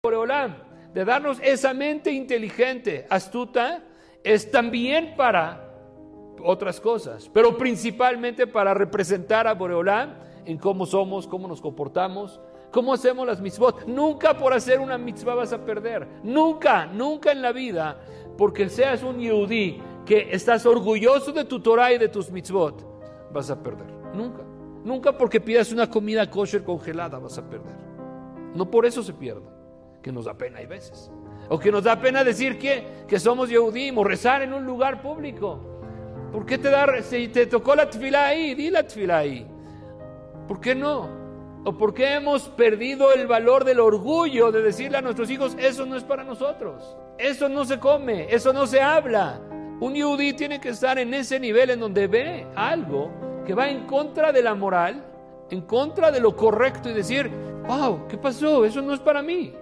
Boreolam, de darnos esa mente inteligente, astuta, es también para otras cosas, pero principalmente para representar a Boreolam en cómo somos, cómo nos comportamos, cómo hacemos las mitzvot. Nunca por hacer una mitzvah vas a perder, nunca, nunca en la vida, porque seas un yudí que estás orgulloso de tu Torah y de tus mitzvot, vas a perder, nunca. Nunca porque pidas una comida kosher congelada vas a perder. No por eso se pierde, que nos da pena hay veces. O que nos da pena decir que, que somos Yehudim o rezar en un lugar público. ¿Por qué te da, si te tocó la tefilá ahí, di la tefilá ahí? ¿Por qué no? ¿O por qué hemos perdido el valor del orgullo de decirle a nuestros hijos, eso no es para nosotros? Eso no se come, eso no se habla. Un yudí tiene que estar en ese nivel en donde ve algo que va en contra de la moral, en contra de lo correcto y decir, wow, ¿qué pasó? Eso no es para mí.